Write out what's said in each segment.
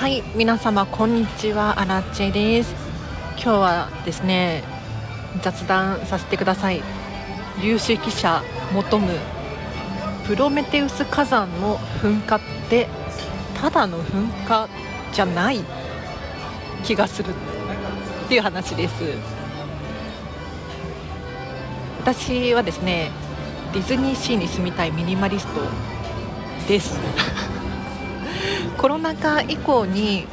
はい皆様こんにちは。アラチェです。今日はですね雑談させてください。有識者求むプロメテウス火山の噴火ってただの噴火じゃない気がするっていう話です。私はですねディズニーシーに住みたいミニマリストです。コロナ禍以降に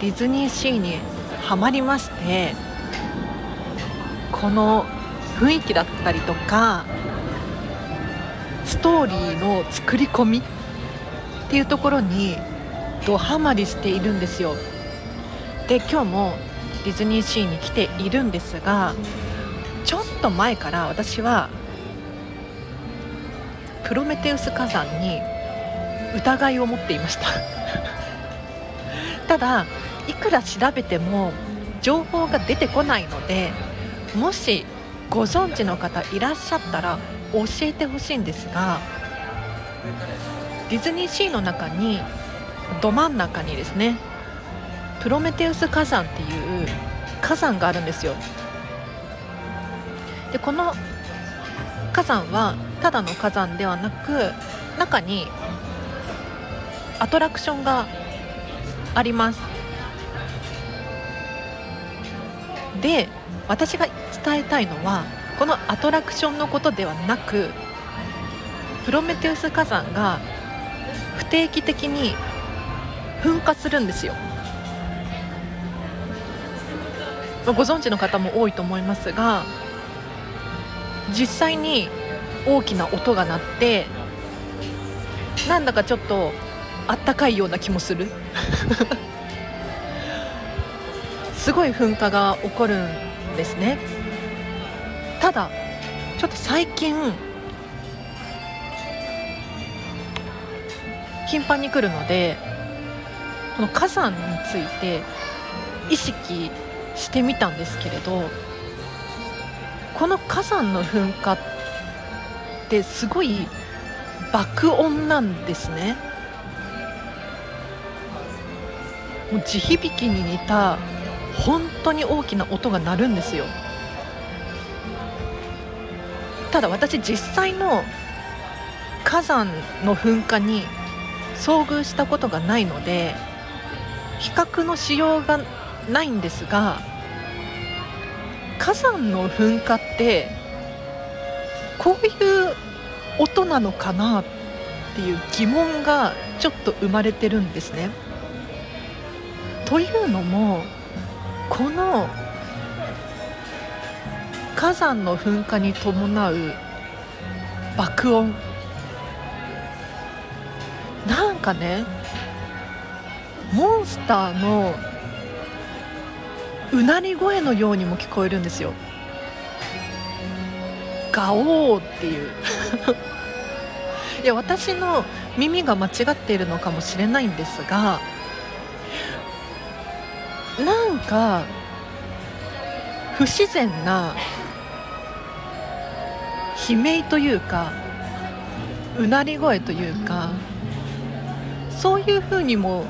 ディズニーシーにはまりましてこの雰囲気だったりとかストーリーの作り込みっていうところにドハマりしているんですよ。で今日もディズニーシーに来ているんですがちょっと前から私はプロメテウス火山に疑いを持っていました。ただいくら調べても情報が出てこないのでもしご存知の方いらっしゃったら教えてほしいんですがディズニーシーの中にど真ん中にですねプロメテウス火山っていう火山があるんですよ。でこの火山はただの火山ではなく中にアトラクションがあります。で私が伝えたいのはこのアトラクションのことではなくプロメテウス火山が不定期的に噴火するんですよ。ご存知の方も多いと思いますが実際に大きな音が鳴ってなんだかちょっとあったかいような気もする。すごい噴火が起こるんですね。ただちょっと最近頻繁に来るのでこの火山について意識してみたんですけれどこの火山の噴火ってすごい爆音なんですね。もう地響きに似た本当に大きな音が鳴るんですよただ私実際の火山の噴火に遭遇したことがないので比較のしようがないんですが火山の噴火ってこういう音なのかなっていう疑問がちょっと生まれてるんですね。というのもこの火山の噴火に伴う爆音。なんかねモンスターのうなり声のようにも聞こえるんですよ。ガオーっていう。いや私の耳が間違っているのかもしれないんですがなんか不自然な悲鳴というかうなり声というかそういう風にも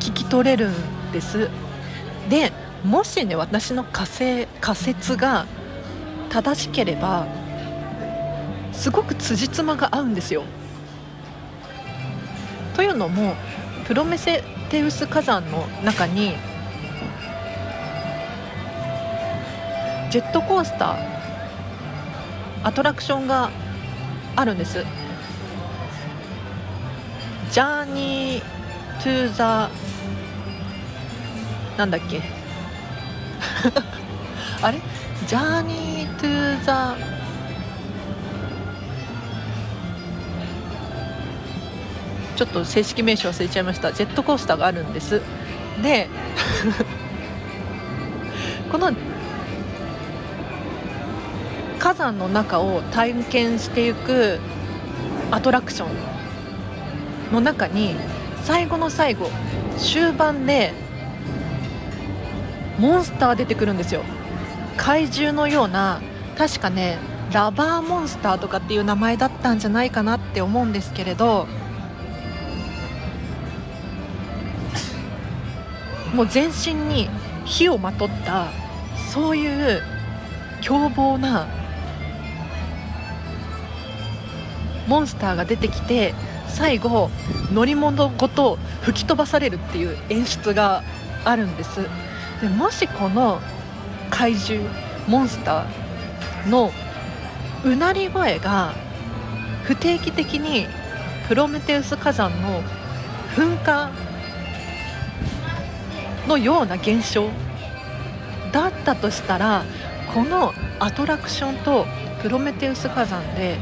聞き取れるんです。でもしね私の仮説仮説が正しければすごく辻褄が合うんですよ。というのもプロメテウス火山の中にジェットコースターアトラクションがあるんです。ジャーニー・トゥー・ザなんだっけ？あれ？ジャーニー・トゥ・ザちょっと正式名称忘れちゃいました。ジェットコースターがあるんです。で この火山の中を体験していくアトラクションの中に最後の最後終盤でモンスター出てくるんですよ。怪獣のような確かねラバーモンスターとかっていう名前だったんじゃないかなって思うんですけれどもう全身に火をまとったそういう凶暴なモンスターが出てきて最後乗り物ごと吹き飛ばされるっていう演出があるんです。でもしこの怪獣モンスターのうなり声が不定期的にプロメテウス火山の噴火のような現象。だったとしたらこのアトラクションとプロメテウス火山で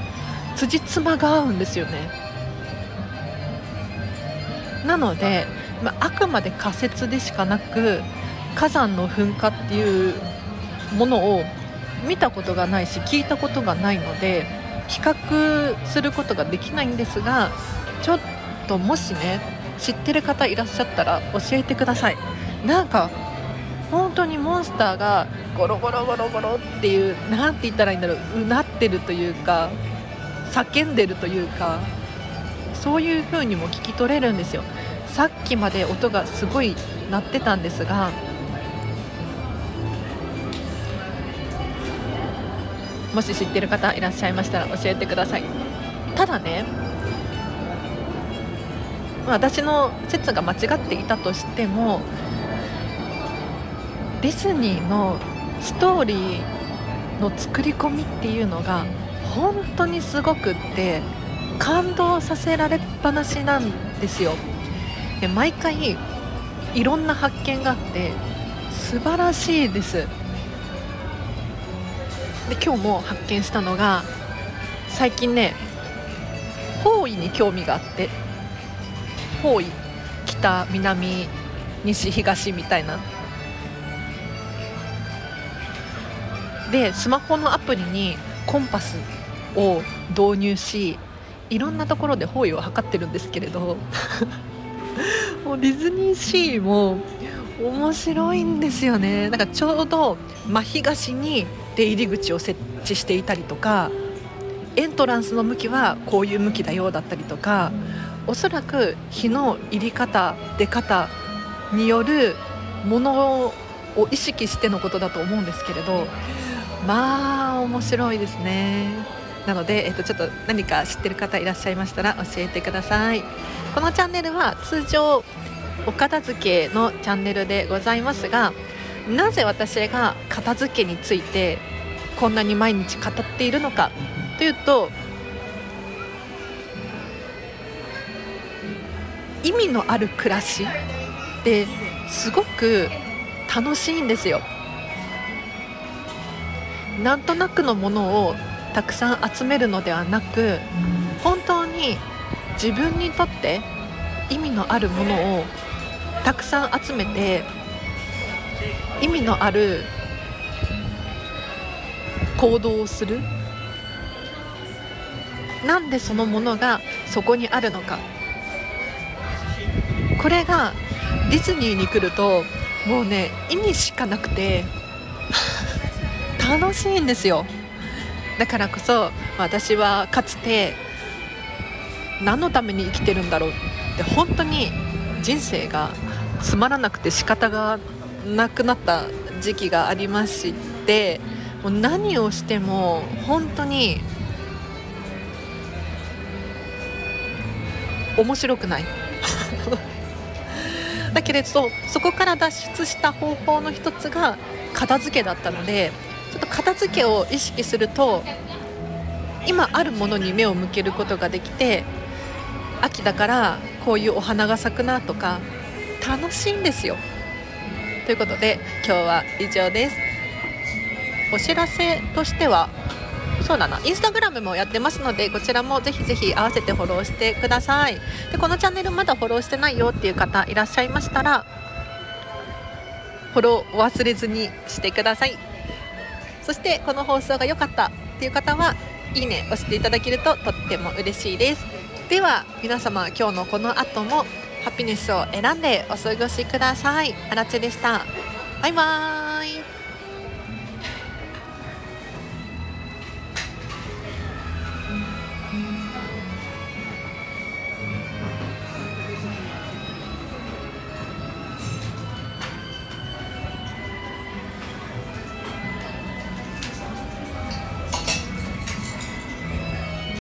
辻褄が合うんですよね。なので、まあ、あくまで仮説でしかなく火山の噴火っていうものを見たことがないし聞いたことがないので比較することができないんですがちょっともしね知ってる方いらっしゃったら教えてください。なんか本当にモンスターがゴロゴロゴロゴロっていう何て言ったらいいんだろううなってるというか叫んでるというかそういう風にも聞き取れるんですよ。さっきまで音がすごい鳴ってたんですがもし知ってる方いらっしゃいましたら教えてください。ただね私の説が間違っていたとしてもディズニーのストーリーの作り込みっていうのが本当にすごくって感動させられっぱなしなんですよ。で毎回いろんな発見があって素晴らしいです。で今日も発見したのが最近ね方位に興味があって方位北南西東みたいなでスマホのアプリにコンパスを導入しいろんなところで方位を測ってるんですけれど もうディズニーシーも面白いんですよね。なんかちょうど真東に出入り口を設置していたりとかエントランスの向きはこういう向きだよだったりとかおそらく日の入り方出方によるものを意識してのことだと思うんですけれどまあ面白いですね。なので、えっと、ちょっと何か知ってる方いらっしゃいましたら教えてください。このチャンネルは通常お片付けのチャンネルでございますがなぜ私が片付けについてこんなに毎日語っているのかというと意味のある暮らしってすごく楽しいんですよ。なんとなくのものをたくさん集めるのではなく本当に自分にとって意味のあるものをたくさん集めて意味のある行動をする。なんでそのものがそこにあるのか。これがディズニーに来るともうね意味しかなくて。楽しいんですよ。だからこそ私はかつて何のために生きてるんだろうって本当に人生がつまらなくて仕方がなくなった時期がありましてもう何をしても本当に面白くない。だけれどそこから脱出した方法の一つが片付けだったのでちょっと片付けを意識すると今あるものに目を向けることができて秋だからこういうお花が咲くなとか楽しいんですよ。ということで今日は以上です。お知らせとしてはそうだなインスタグラムもやってますのでこちらもぜひぜひ合わせてフォローしてください。でこのチャンネルまだフォローしてないよっていう方いらっしゃいましたらフォローお忘れずにしてください。そしてこの放送が良かったっていう方はいいね押していただけるととっても嬉しいです。では皆様今日のこの後もハピネスを選んでお過ごしください。あらでした。バイバーイ。